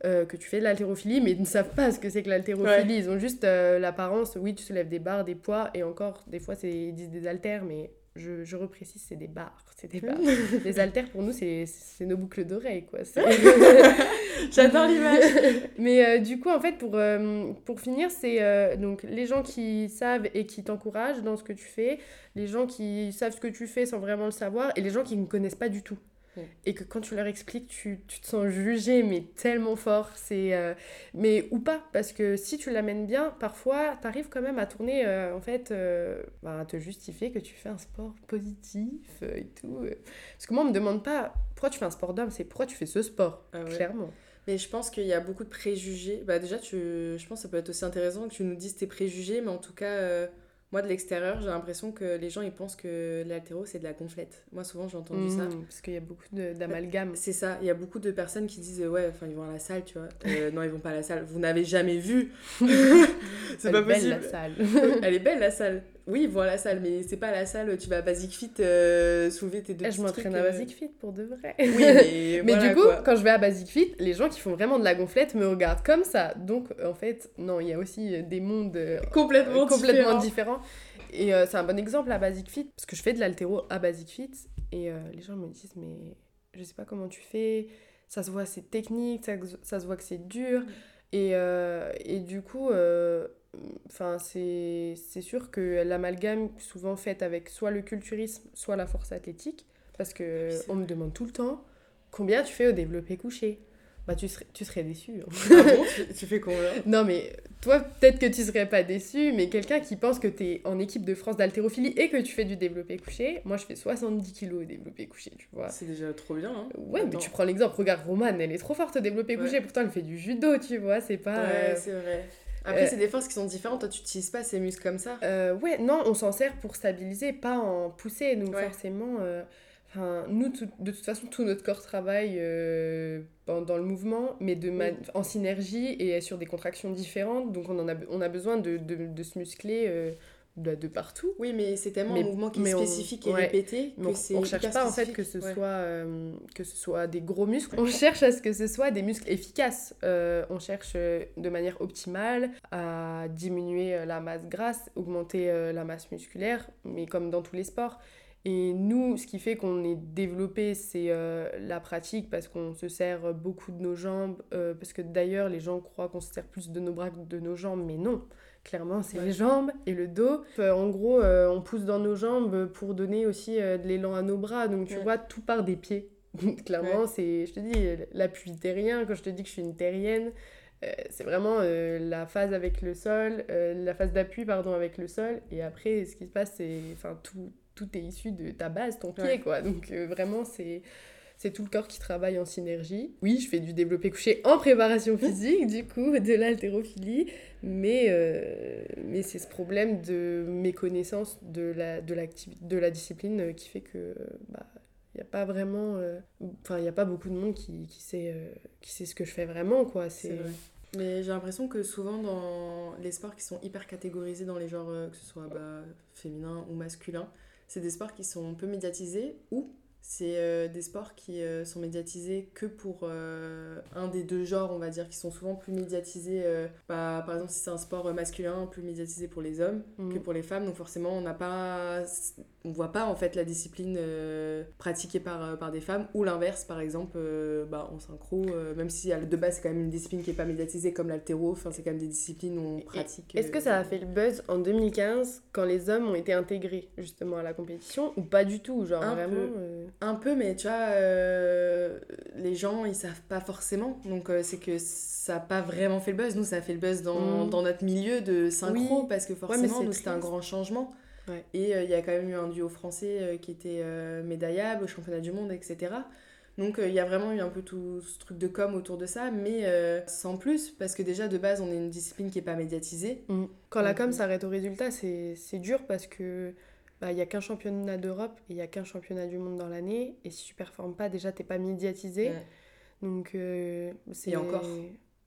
euh, que tu fais de l'haltérophilie, mais ils ne savent pas ce que c'est que l'haltérophilie. Ils ont juste euh, l'apparence, oui, tu soulèves des barres, des poids, et encore, des fois, c'est, ils disent des haltères, mais je, je reprécise, c'est des barres. C'est des barres. les haltères, pour nous, c'est, nos boucles d'oreilles, quoi. J'adore l'image mais euh, du coup, en fait, pour, euh, pour finir, c'est euh, donc les gens qui savent et qui t'encouragent dans ce que tu fais, les gens qui savent ce que tu fais sans vraiment le savoir, et les gens qui ne connaissent pas du tout. Mm. Et que quand tu leur expliques, tu, tu te sens jugé, mais tellement fort. C'est, euh, mais ou pas, parce que si tu l'amènes bien, parfois, tu arrives quand même à tourner, euh, en fait, euh, bah, à te justifier que tu fais un sport positif et tout. Parce que moi, on me demande pas pourquoi tu fais un sport d'homme, c'est pourquoi tu fais ce sport, Ah ouais. clairement. Mais je pense qu'il y a beaucoup de préjugés. Bah déjà, tu... je pense que ça peut être aussi intéressant que tu nous dises tes préjugés, mais en tout cas, euh, moi de l'extérieur, j'ai l'impression que les gens ils pensent que l'altéro c'est de la gonflette. Moi souvent j'ai entendu ça. Mmh, Parce qu'il y a beaucoup de- d'amalgames. C'est ça, il y a beaucoup de personnes qui disent ouais, enfin ils vont à la salle, tu vois. Euh, non, ils vont pas à la salle. Vous n'avez jamais vu. c'est Elle pas est belle, possible. la salle. Elle est belle la salle. Oui, à la salle, mais c'est pas la salle. Tu vas à Basic Fit euh, soulever tes deux je m'entraîne à euh. Basic Fit pour de vrai. Oui, mais, Mais voilà, du coup, quoi. quand je vais à Basic Fit, les gens qui font vraiment de la gonflette me regardent comme ça. Donc, en fait, non, il y a aussi euh, des mondes euh, complètement, complètement différent. différents. Et euh, c'est un bon exemple à Basic Fit, parce que je fais de l'altéro à Basic Fit, et les gens me disent, mais je sais pas comment tu fais, ça se voit c'est technique, ça, ça se voit que c'est dur. Et, euh, et du coup, enfin c'est sûr que l'amalgame, souvent faite avec soit le culturisme, soit la force athlétique, parce que on me demande tout le temps, combien tu fais au développé couché? Bah, tu serais, tu serais déçu. hein. Ah bon? Tu, tu fais combien? Non, mais toi, peut-être que tu serais pas déçu, mais quelqu'un qui pense que tu es en équipe de France d'haltérophilie et que tu fais du développé couché, moi je fais 70 kilos au développé couché, tu vois. C'est déjà trop bien. Hein. Ouais, mais tu prends l'exemple, regarde Romane, elle est trop forte au développé couché, pourtant elle fait du judo, tu vois, c'est pas. Ouais, euh, c'est vrai. Après, euh, c'est des forces qui sont différentes. Toi, tu n'utilises pas ces muscles comme ça. euh, ouais, non, on s'en sert pour stabiliser, pas en pousser, donc Ouais. forcément. euh, nous, tout- de toute façon, tout notre corps travaille euh, dans, dans le mouvement, mais de Oui. en synergie et sur des contractions différentes. Donc, on, en a, on a besoin de, de, de se muscler euh, de, de partout. Oui, mais c'est tellement Mais- un mouvement qui est mais on- spécifique et ouais. répété que on, c'est on cherche pas en fait spécifique. que ce, Ouais. soit, euh, que ce soit des gros muscles. On cherche à ce que ce soit des muscles efficaces. Euh, on cherche euh, de manière optimale à diminuer la masse grasse, augmenter euh, la masse musculaire, mais comme dans tous les sports. Et nous, ce qui fait qu'on est développé, c'est euh, la pratique parce qu'on se sert beaucoup de nos jambes. euh, parce que d'ailleurs, les gens croient qu'on se sert plus de nos bras que de nos jambes, mais non. Clairement, c'est Ouais. les jambes et le dos. Euh, en gros, euh, on pousse dans nos jambes pour donner aussi euh, de l'élan à nos bras. Donc, tu Ouais. vois, tout part des pieds. Clairement, c'est, je te dis, l'appui terrien. Quand je te dis que je suis une terrienne, c'est vraiment la phase avec le sol, la phase d'appui, pardon, avec le sol. Et après, ce qui se passe, c'est, enfin, tout, tout est issu de ta base, ton pied, quoi. Donc, vraiment, c'est... C'est tout le corps qui travaille en synergie. Oui, je fais du développé couché en préparation physique, du coup, de l'haltérophilie, mais, euh, mais c'est ce problème de méconnaissance de la, de de la discipline euh, qui fait que bah, il n'y a pas vraiment euh, enfin il n'y a pas beaucoup de monde qui, qui sait euh, qui sait ce que je fais vraiment quoi C'est. Mais j'ai l'impression que souvent dans les sports qui sont hyper catégorisés dans les genres, euh, que ce soit bah, féminin ou masculin, c'est des sports qui sont peu médiatisés ou c'est euh, des sports qui euh, sont médiatisés que pour euh, un des deux genres, on va dire, qui sont souvent plus médiatisés. bah, par exemple, si c'est un sport masculin, plus médiatisé pour les hommes Mm. que pour les femmes. Donc forcément, on n'a pas, on voit pas en fait la discipline euh, pratiquée par, euh, par des femmes ou l'inverse, par exemple, euh, bah, en synchro, euh, même si de base c'est quand même une discipline qui est pas médiatisée comme l'altéro. Enfin, c'est quand même des disciplines où on pratique. est-ce que ça a fait le buzz en 2015 quand les hommes ont été intégrés justement à la compétition ou pas du tout genre Un vraiment peu. Un peu, mais tu vois, les gens, ils savent pas forcément. Donc, c'est que ça n'a pas vraiment fait le buzz. Nous, ça a fait le buzz dans, mm. dans notre milieu de synchro, parce que forcément, nous, c'était un grand changement. Et il y a quand même eu un duo français qui était médaillable au championnat du monde, etc. Donc il y a vraiment eu un peu tout ce truc de com autour de ça, mais sans plus, parce que déjà de base on est une discipline qui n'est pas médiatisée. Mm. Quand la com s'arrête au résultat, c'est dur parce que bah, il n'y a qu'un championnat d'Europe et il n'y a qu'un championnat du monde dans l'année. Et si tu performes pas, déjà, tu n'es pas médiatisé. Donc, euh, c'est.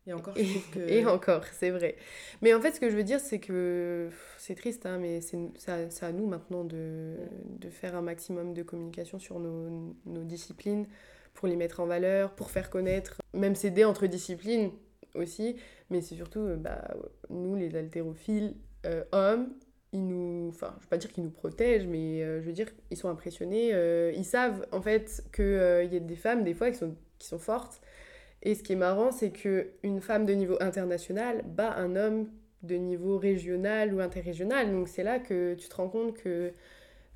Et encore. Et c'est vrai. Mais en fait, ce que je veux dire, c'est que c'est triste, hein, mais c'est à, nous maintenant de, de, faire un maximum de communication sur nos, nos, disciplines pour les mettre en valeur, pour faire connaître, même s'aider entre disciplines aussi. Mais c'est surtout, euh, bah, nous, les haltérophiles, euh, hommes, ils nous, enfin, je veux pas dire qu'ils nous protègent, mais euh, je veux dire, ils sont impressionnés. Euh, ils savent en fait qu'il y a des femmes, des fois, qui sont, qui sont fortes. Et ce qui est marrant, c'est qu'une femme de niveau international bat un homme de niveau régional ou interrégional. Donc c'est là que tu te rends compte que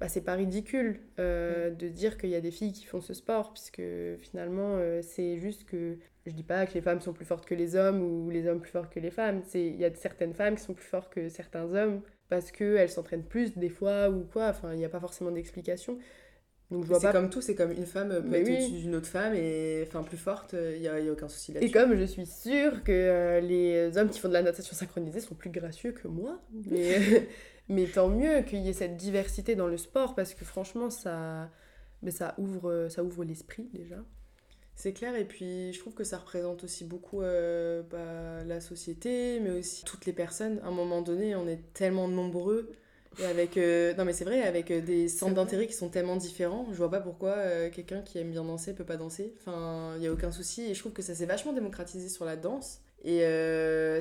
bah, c'est pas ridicule mm. de dire qu'il y a des filles qui font ce sport, puisque finalement, c'est juste que je dis pas que les femmes sont plus fortes que les hommes ou les hommes plus forts que les femmes. Il y a certaines femmes qui sont plus fortes que certains hommes parce qu'elles s'entraînent plus des fois ou quoi. Enfin, il n'y a pas forcément d'explication. Vois pas. comme tout, c'est comme une femme peut être au-dessus d'une autre femme et enfin plus forte, il n'y a, aucun souci là-dessus. Et comme je suis sûre que euh, les hommes qui font de la natation synchronisée sont plus gracieux que moi, mais, mais tant mieux qu'il y ait cette diversité dans le sport parce que franchement ça, mais ça ouvre, ça ouvre l'esprit déjà. C'est clair, et puis je trouve que ça représente aussi beaucoup euh, bah, la société, mais aussi toutes les personnes. À un moment donné, on est tellement nombreux, et avec, euh, non mais c'est vrai, avec euh, des centres d'intérêt qui sont tellement différents, je vois pas pourquoi quelqu'un qui aime bien danser peut pas danser. Enfin, il y a aucun souci, et je trouve que ça s'est vachement démocratisé sur la danse. Et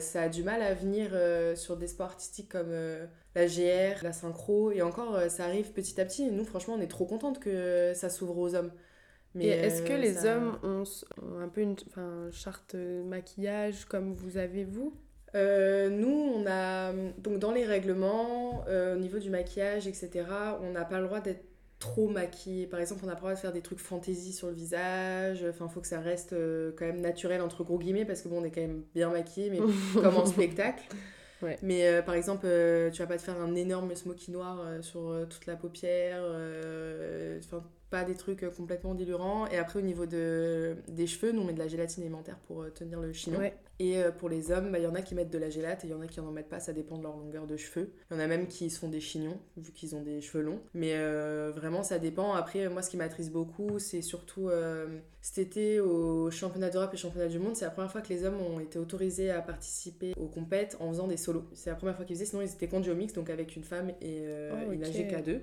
ça a du mal à venir sur des sports artistiques comme la GR, la synchro, et encore, ça arrive petit à petit. Et nous, franchement, on est trop contente que ça s'ouvre aux hommes. Mais est-ce que euh, les hommes ont, un peu une charte maquillage comme vous avez vous? Euh, nous, on a donc dans les règlements, euh, au niveau du maquillage, etc., on n'a pas le droit d'être trop maquillé. Par exemple, on n'a pas le droit de faire des trucs fantaisie sur le visage. Enfin, faut que ça reste quand même naturel entre gros guillemets parce que bon, on est quand même bien maquillé, mais comme en spectacle. Ouais. Mais par exemple, tu vas pas te faire un énorme smoky noir sur toute la paupière. Enfin, pas des trucs euh, complètement dilurants. Et après, au niveau de, des cheveux, nous on met de la gélatine alimentaire pour euh, tenir le chignon. Et euh, pour les hommes, bah, il y en a qui mettent de la gélate et il y en a qui n'en mettent pas, ça dépend de leur longueur de cheveux. Il y en a même qui se font des chignons, vu qu'ils ont des cheveux longs. Mais vraiment, ça dépend. Après, moi, ce qui m'attriste beaucoup, c'est surtout cet été au championnat d'Europe et championnat du monde, c'est la première fois que les hommes ont été autorisés à participer aux compètes en faisant des solos. C'est la première fois qu'ils faisaient, sinon ils étaient conduits au mix, donc avec une femme et oh, ils nageaient qu'à deux.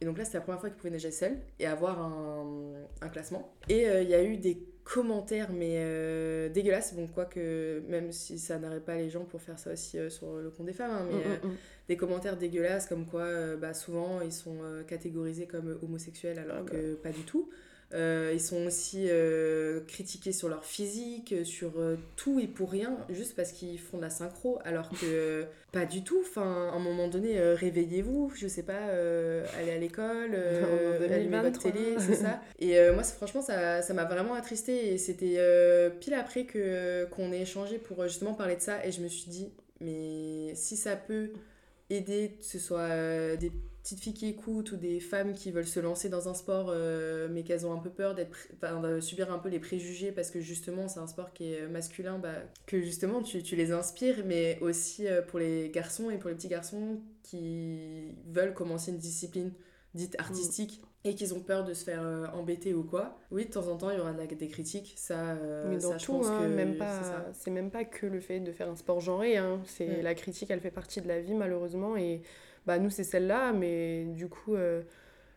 et donc là, c'était la première fois qu'ils pouvaient nager seuls et avoir un, classement. Et euh, il y a eu des commentaires, mais euh, dégueulasses. Bon, quoique, même si ça n'arrête pas les gens pour faire ça aussi euh, sur le compte des femmes, hein, mais mm, mm, mm. des commentaires dégueulasses comme quoi bah, souvent ils sont catégorisés comme homosexuels alors ah que bah. pas du tout. Euh, ils sont aussi euh, critiqués sur leur physique, sur euh, tout et pour rien, juste parce qu'ils font de la synchro, alors que pas du tout. Enfin, à un moment donné, réveillez-vous, je sais pas, allez à l'école, allumez votre télé, c'est ça. Et moi, franchement, ça, ça m'a vraiment attristé et c'était pile après que qu'on ait échangé pour justement parler de ça et je me suis dit, mais si ça peut aider, que ce soit des petites filles qui écoutent ou des femmes qui veulent se lancer dans un sport euh, mais qu'elles ont un peu peur d'être de subir un peu les préjugés parce que justement c'est un sport qui est masculin bah, que justement tu, tu, les inspires mais aussi euh, pour les garçons et pour les petits garçons qui veulent commencer une discipline dite artistique et qu'ils ont peur de se faire euh, embêter ou quoi. Oui, de temps en temps, il y aura des critiques, ça, Mais dans tout, hein, même pas, c'est même pas que le fait de faire un sport genré, hein. c'est mm. la critique, elle fait partie de la vie malheureusement et bah nous c'est celle-là, mais du coup, euh,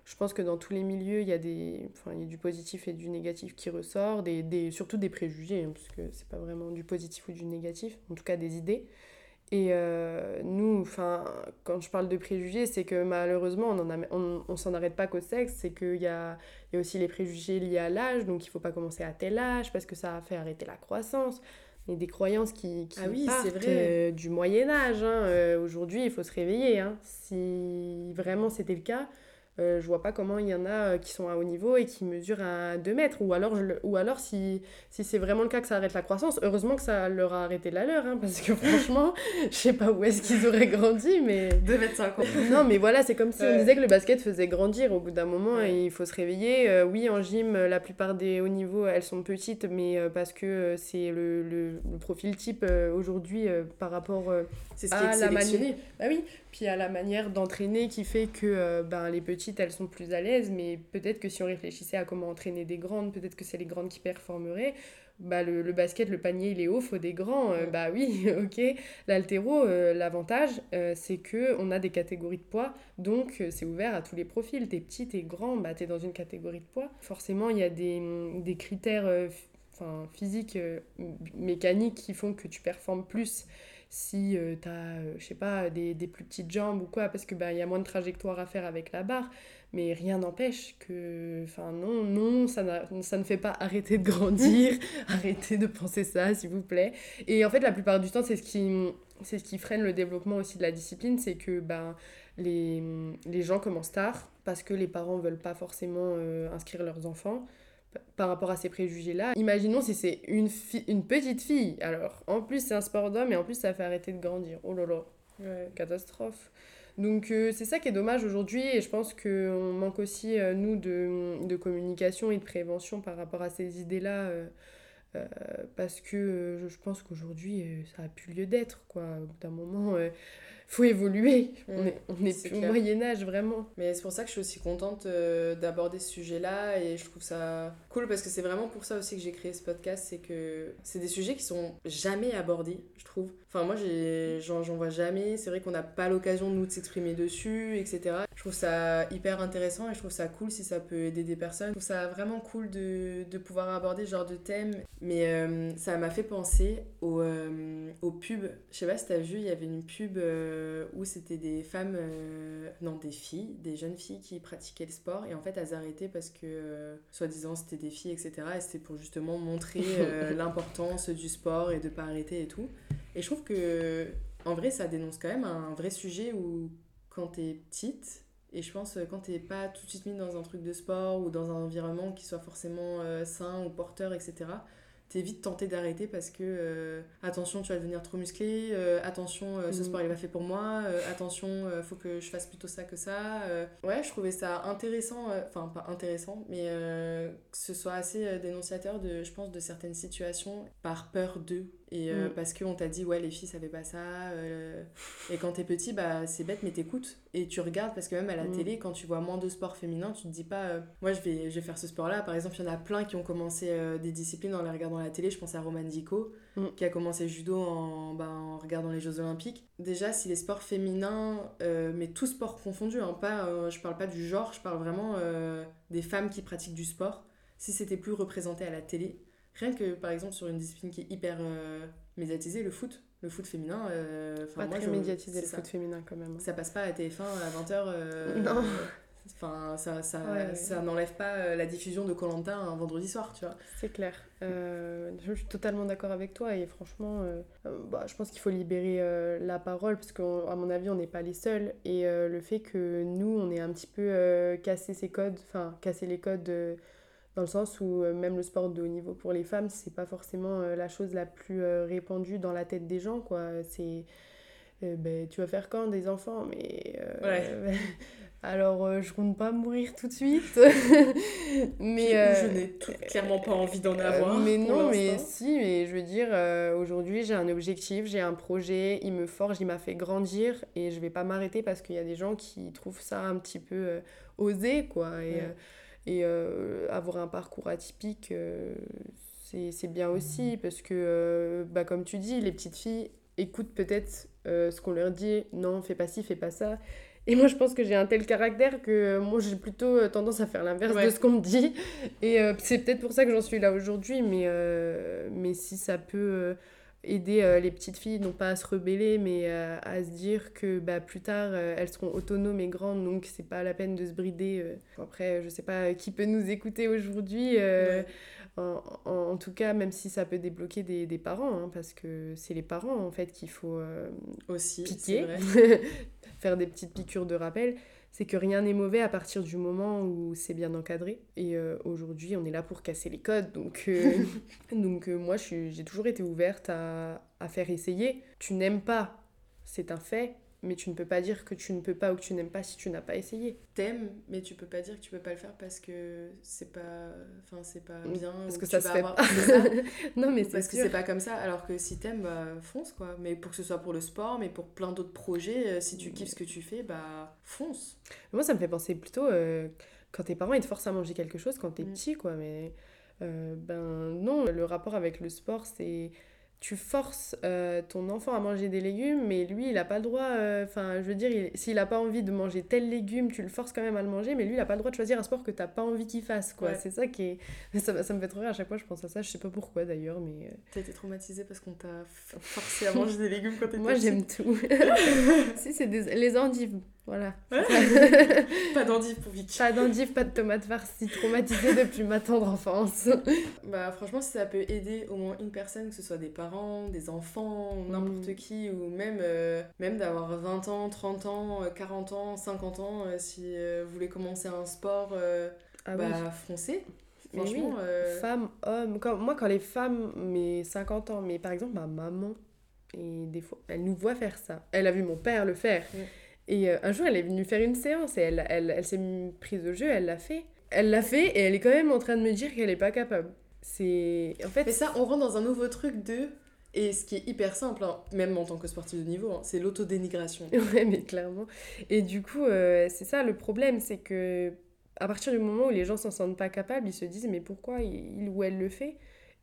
je pense que dans tous les milieux, il y, a des, enfin, il y a du positif et du négatif qui ressort, des, des surtout des préjugés, hein, parce que c'est pas vraiment du positif ou du négatif, en tout cas des idées. Et euh, nous, enfin, quand je parle de préjugés, c'est que malheureusement, on ne on, on s'en arrête pas qu'au sexe, c'est qu'il y a, y a aussi les préjugés liés à l'âge, donc il faut pas commencer à tel âge parce que ça fait arrêter la croissance et des croyances qui, qui ah oui, partent vrai. Euh, du Moyen Âge. Hein. Euh, aujourd'hui, il faut se réveiller. Hein. Si vraiment c'était le cas, je vois pas comment il y en a qui sont à haut niveau et qui mesurent à 2 mètres. Ou alors, ou alors si, si c'est vraiment le cas que ça arrête la croissance, heureusement que ça leur a arrêté la leur, hein, parce que franchement, je sais pas où est-ce qu'ils auraient grandi, mais... 2 mètres 50. non, mais voilà, c'est comme si on disait que le basket faisait grandir au bout d'un moment et il faut se réveiller. oui, en gym, la plupart des hauts niveaux, elles sont petites, mais parce que c'est le, le, le, profil type aujourd'hui par rapport c'est ce qui à est la manière bah oui puis à la manière d'entraîner qui fait que ben, les petites elles sont plus à l'aise mais peut-être que si on réfléchissait à comment entraîner des grandes peut-être que c'est les grandes qui performeraient. Bah le, le, basket le panier il est haut faut des grands bah oui ok. L'altéro l'avantage c'est que on a des catégories de poids donc c'est ouvert à tous les profils. T'es petit t'es grand bah t'es dans une catégorie de poids. Forcément il y a des, des critères enfin physiques mécaniques qui font que tu performes plus si euh, tu as, euh, je sais pas, des, des, plus petites jambes ou quoi, parce qu'il bah, y a moins de trajectoire à faire avec la barre. Mais rien n'empêche que, enfin non, non, ça, ça ne fait pas arrêter de grandir, arrêter de penser ça, s'il vous plaît. Et en fait, la plupart du temps, c'est ce qui, c'est ce qui freine le développement aussi de la discipline, c'est que ben, les, les gens commencent tard parce que les parents veulent pas forcément euh, inscrire leurs enfants par rapport à ces préjugés-là. Imaginons si c'est une, une petite fille. Alors, en plus, c'est un sport d'homme et en plus, ça fait arrêter de grandir. Oh là là, catastrophe. Donc, euh, c'est ça qui est dommage aujourd'hui et je pense qu'on manque aussi, euh, nous, de, de, communication et de prévention par rapport à ces idées-là. Euh, parce que je pense qu'aujourd'hui, ça a plus lieu d'être, quoi. D'un moment faut évoluer. on est, on est, plus au Moyen-Âge, vraiment. Mais c'est pour ça que je suis aussi contente euh, d'aborder ce sujet-là et je trouve ça cool parce que c'est vraiment pour ça aussi que j'ai créé ce podcast. C'est que c'est des sujets qui sont jamais abordés, je trouve. Enfin, moi, j'en vois jamais. C'est vrai qu'on n'a pas l'occasion, nous, de s'exprimer dessus, etc. Je trouve ça hyper intéressant et je trouve ça cool si ça peut aider des personnes. Je trouve ça vraiment cool de, de pouvoir aborder ce genre de thème. Mais euh, ça m'a fait penser au, euh, au pub. Je sais pas si t'as vu, il y avait une pub euh, où c'était des femmes, non, des filles, des jeunes filles qui pratiquaient le sport et en fait, elles arrêtaient parce que, soi-disant, c'était des filles, etc. Et c'était pour justement montrer l'importance du sport et de pas arrêter et tout. Et je trouve que, en vrai, ça dénonce quand même un vrai sujet où, quand t'es petite, et je pense quand t'es pas tout de suite mis dans un truc de sport ou dans un environnement qui soit forcément euh, sain ou porteur, etc., t'es vite tenté d'arrêter parce que euh, attention tu vas devenir trop musclé euh, attention ce mm. sport il est pas fait pour moi attention faut que je fasse plutôt ça que ça ouais je trouvais ça intéressant enfin pas intéressant mais que ce soit assez dénonciateur de je pense de certaines situations par peur d'eux et euh, mm. parce qu'on t'a dit, ouais, les filles savaient pas ça. Euh, et quand t'es petit, bah, c'est bête, mais t'écoutes. Et tu regardes, parce que même à la mm. télé, quand tu vois moins de sport féminin, tu te dis pas, euh, moi, je vais, je vais faire ce sport-là. Par exemple, il y en a plein qui ont commencé des disciplines en les regardant à la télé. Je pense à Roman Dico, mm. qui a commencé judo en, bah, en regardant les Jeux Olympiques. Déjà, si les sports féminins, mais tout sport confondu, hein, pas, je parle pas du genre, je parle vraiment des femmes qui pratiquent du sport. Si c'était plus représenté à la télé, Rien que par exemple sur une discipline qui est hyper euh, médiatisée, le foot, le foot féminin. Euh, pas moi, très médiatisé le foot féminin quand même. Hein. Ça passe pas à TF1 à 20h. Euh, non. Enfin, ça, ça, ça n'enlève pas la diffusion de Colanta un vendredi soir, tu vois. C'est clair. je suis totalement d'accord avec toi et franchement, bah, je pense qu'il faut libérer la parole parce qu'à mon avis, on n'est pas les seuls. Et le fait que nous, on ait un petit peu cassé ces codes, enfin, cassé les codes dans le sens où euh, même le sport de haut niveau pour les femmes, c'est pas forcément euh, la chose la plus euh, répandue dans la tête des gens, quoi. C'est. ben, tu vas faire quand des enfants Mais. ouais. alors, je compte pas mourir tout de suite. mais. je n'ai clairement pas envie d'en avoir. mais non, mais si, mais je veux dire, aujourd'hui, j'ai un objectif, j'ai un projet, il me forge, il m'a fait grandir et je vais pas m'arrêter parce qu'il y a des gens qui trouvent ça un petit peu osé, quoi. Et. Et euh, avoir un parcours atypique, euh, c'est bien aussi parce que, euh, bah, comme tu dis, les petites filles écoutent peut-être ce qu'on leur dit, non, fais pas ci, fais pas ça. Et moi, je pense que j'ai un tel caractère que moi, j'ai plutôt tendance à faire l'inverse de ce qu'on me dit. Et c'est peut-être pour ça que j'en suis là aujourd'hui, mais, mais si ça peut aider euh, les petites filles non pas à se rebeller mais euh, à se dire que bah, plus tard euh, elles seront autonomes et grandes donc c'est pas la peine de se brider après je sais pas qui peut nous écouter aujourd'hui en, en, tout cas même si ça peut débloquer des, des parents hein, parce que c'est les parents en fait qu'il faut aussi piquer faire des petites piqûres de rappel c'est que rien n'est mauvais à partir du moment où c'est bien encadré. Et euh, aujourd'hui, on est là pour casser les codes. Donc, euh, donc euh, moi, j'ai toujours été ouverte à, à faire essayer. Tu n'aimes pas, c'est un fait mais tu ne peux pas dire que tu ne peux pas ou que tu n'aimes pas si tu n'as pas essayé. T'aimes, mais tu peux pas dire que tu peux pas le faire parce que c'est pas, enfin c'est pas bien. Parce que ça se fait pas. non mais parce que c'est pas comme ça. Alors que si t'aimes, bah fonce quoi. Mais pour que ce soit pour le sport, mais pour plein d'autres projets, euh, si tu kiffes ce que tu fais, bah fonce. Moi ça me fait penser plutôt euh, quand tes parents ils te forcent à manger quelque chose quand t'es es mm. petit quoi. Mais euh, ben non, le rapport avec le sport c'est tu forces euh, ton enfant à manger des légumes, mais lui, il n'a pas le droit. Euh, enfin, je veux dire, s'il n'a pas envie de manger tel légume, tu le forces quand même à le manger, mais lui, il n'a pas le droit de choisir un sport que tu n'as pas envie qu'il fasse, quoi. C'est ça qui est. Ça, ça, me fait trop rire à chaque fois, je pense à ça. Je sais pas pourquoi d'ailleurs, mais. Euh. T'as été traumatisée parce qu'on t'a forcé à manger des légumes quand t'étais Moi, j'aime tout. si, c'est des... les endives. Voilà. pas d'endives pour Vicky. Pas d'endives, pas de tomates farcies, traumatisée depuis ma tendre enfance. bah franchement, si ça peut aider au moins une personne, que ce soit des parents, des enfants, n'importe mm. qui, ou même, euh, même d'avoir 20 ans, 30 ans, 40 euh, ans, 50 ans, euh, si vous voulez commencer un sport, ah bah foncez. Franchement, femmes, hommes, quand, moi quand les femmes, mes 50 ans, mais par exemple ma maman, et des fois, elle nous voit faire ça. Elle a vu mon père le faire. Mm. Et euh, un jour, elle est venue faire une séance et elle, elle, elle s'est prise au jeu, elle l'a fait. Elle l'a fait et elle est quand même en train de me dire qu'elle n'est pas capable. C'est. En fait. Mais ça, on rentre dans un nouveau truc de. Et ce qui est hyper simple, hein, même en tant que sportif de niveau, hein, c'est l'autodénigration. ouais, mais clairement. Et du coup, euh, c'est ça le problème, c'est que à partir du moment où les gens s'en sentent pas capables, ils se disent mais pourquoi il ou elle le fait?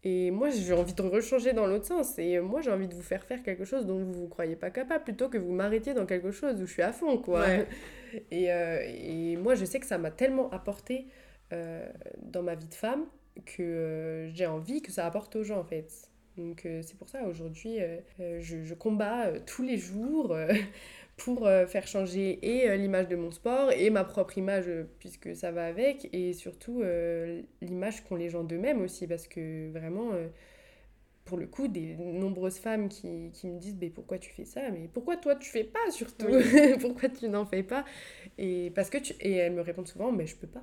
Et moi, j'ai envie de rechanger dans l'autre sens. Et moi, j'ai envie de vous faire faire quelque chose dont vous ne vous croyez pas capable, plutôt que vous m'arrêtiez dans quelque chose où je suis à fond, quoi. Et, euh, et, moi, je sais que ça m'a tellement apporté euh, dans ma vie de femme que euh, j'ai envie que ça apporte aux gens, en fait. Donc c'est pour ça, aujourd'hui, je, je, combats tous les jours pour euh, faire changer et euh, l'image de mon sport et ma propre image euh, puisque ça va avec et surtout l'image qu'ont les gens d'eux-mêmes aussi parce que vraiment pour le coup des nombreuses femmes qui, qui me disent mais pourquoi tu fais ça? Mais pourquoi toi tu fais pas surtout? Pourquoi tu n'en fais pas? Et parce que tu et elles me répondent souvent mais je peux pas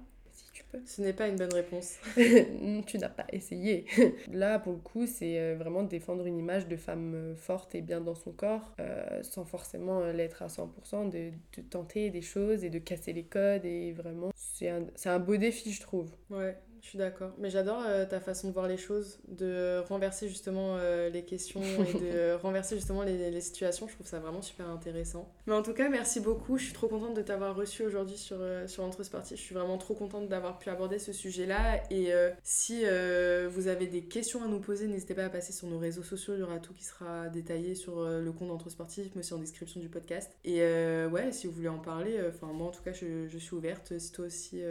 ce n'est pas une bonne réponse. tu n'as pas essayé. Là, pour le coup, c'est euh, vraiment défendre une image de femme euh, forte et bien dans son corps, euh, sans forcément l'être à 100%, de, de, tenter des choses et de casser les codes. Et vraiment, c'est un, un beau défi, je trouve. Ouais, je suis d'accord. Mais j'adore euh, ta façon de voir les choses, de renverser justement euh, les questions et de renverser justement les, les, situations. Je trouve ça vraiment super intéressant. Mais en tout cas, merci beaucoup. Je suis trop contente de t'avoir reçu aujourd'hui sur, euh, sur Entre Sportifs. Je suis vraiment trop contente d'avoir pu aborder ce sujet-là. Et si vous avez des questions à nous poser, n'hésitez pas à passer sur nos réseaux sociaux. Il y aura tout qui sera détaillé sur le compte Entre Sportifs, mais aussi en description du podcast. Et ouais, si vous voulez en parler, enfin moi en tout cas, je, je suis ouverte. Si toi aussi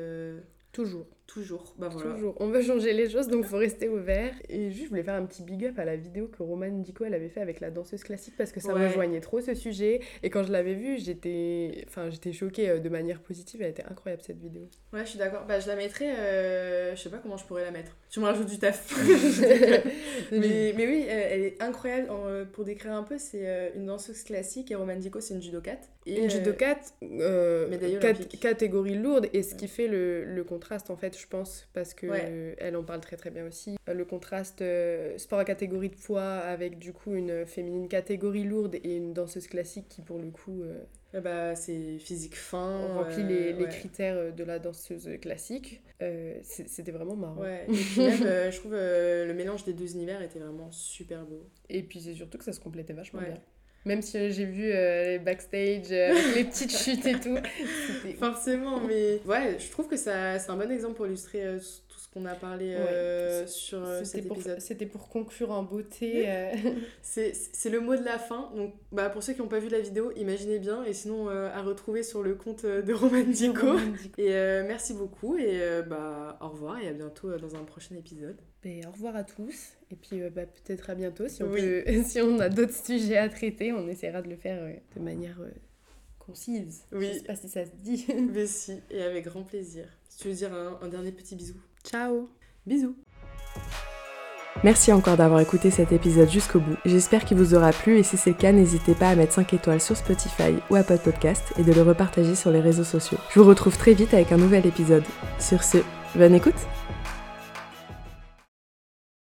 Toujours. Toujours. Bah voilà. Toujours. On veut changer les choses, donc faut rester ouvert. Et juste, je voulais faire un petit big up à la vidéo que Romane Dico elle avait fait avec la danseuse classique parce que ça me rejoignait trop ce sujet. Et quand je l'avais vue, j'étais, enfin, j'étais choquée euh, de manière positive. Elle était incroyable cette vidéo. Ouais, je suis d'accord. Bah, je la mettrai. Euh... Je sais pas comment je pourrais la mettre. Tu me rajoutes du taf. mais, mais oui, euh, elle est incroyable. Euh, pour décrire un peu, c'est une danseuse classique et Romane Dico, c'est une judokate. Et une judokate, catégorie lourde. Et ce qui fait le, le contraste en fait je pense parce que elle en parle très très bien aussi. Euh, le contraste euh, sport à catégorie de poids avec du coup une féminine catégorie lourde et une danseuse classique qui pour le coup euh, ah bah, c'est physique fin remplit les, les critères de la danseuse classique. C'était vraiment marrant. Ouais. et puis même je trouve le mélange des deux univers était vraiment super beau. Et puis c'est surtout que ça se complétait vachement bien même si euh, j'ai vu euh, les backstage euh, les petites chutes et tout. Forcément, mais ouais, je trouve que c'est un bon exemple pour illustrer tout ce qu'on a parlé sur cet épisode. C'était pour conclure en beauté. c'est le mot de la fin. Donc, bah, pour ceux qui n'ont pas vu la vidéo, imaginez bien. Et sinon, à retrouver sur le compte de Roman Dico. Et merci beaucoup. Et bah, au revoir et à bientôt dans un prochain épisode. Et au revoir à tous. Et puis euh, bah, peut-être à bientôt. Si on, peut, si on a d'autres sujets à traiter, on essaiera de le faire euh, de manière euh, concise. Oui. Je sais pas si ça se dit. Mais si, et avec grand plaisir. Si tu veux dire un, un dernier petit bisou. Ciao. Bisous. Merci encore d'avoir écouté cet épisode jusqu'au bout. J'espère qu'il vous aura plu et si c'est le cas, n'hésitez pas à mettre 5 étoiles sur Spotify ou Apple Podcast et de le repartager sur les réseaux sociaux. Je vous retrouve très vite avec un nouvel épisode. Sur ce, bonne écoute